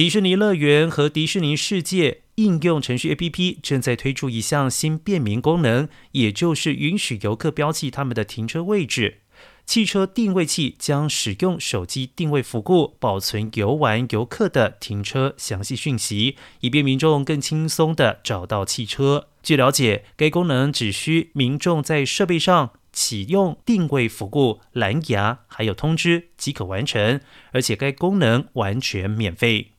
迪士尼乐园和迪士尼世界应用程序 APP 正在推出一项新便民功能，也就是允许游客标记他们的停车位置。汽车定位器将使用手机定位服务，保存游玩游客的停车详细讯息，以便民众更轻松地找到汽车。据了解，该功能只需民众在设备上启用定位服务，蓝牙还有通知即可完成，而且该功能完全免费。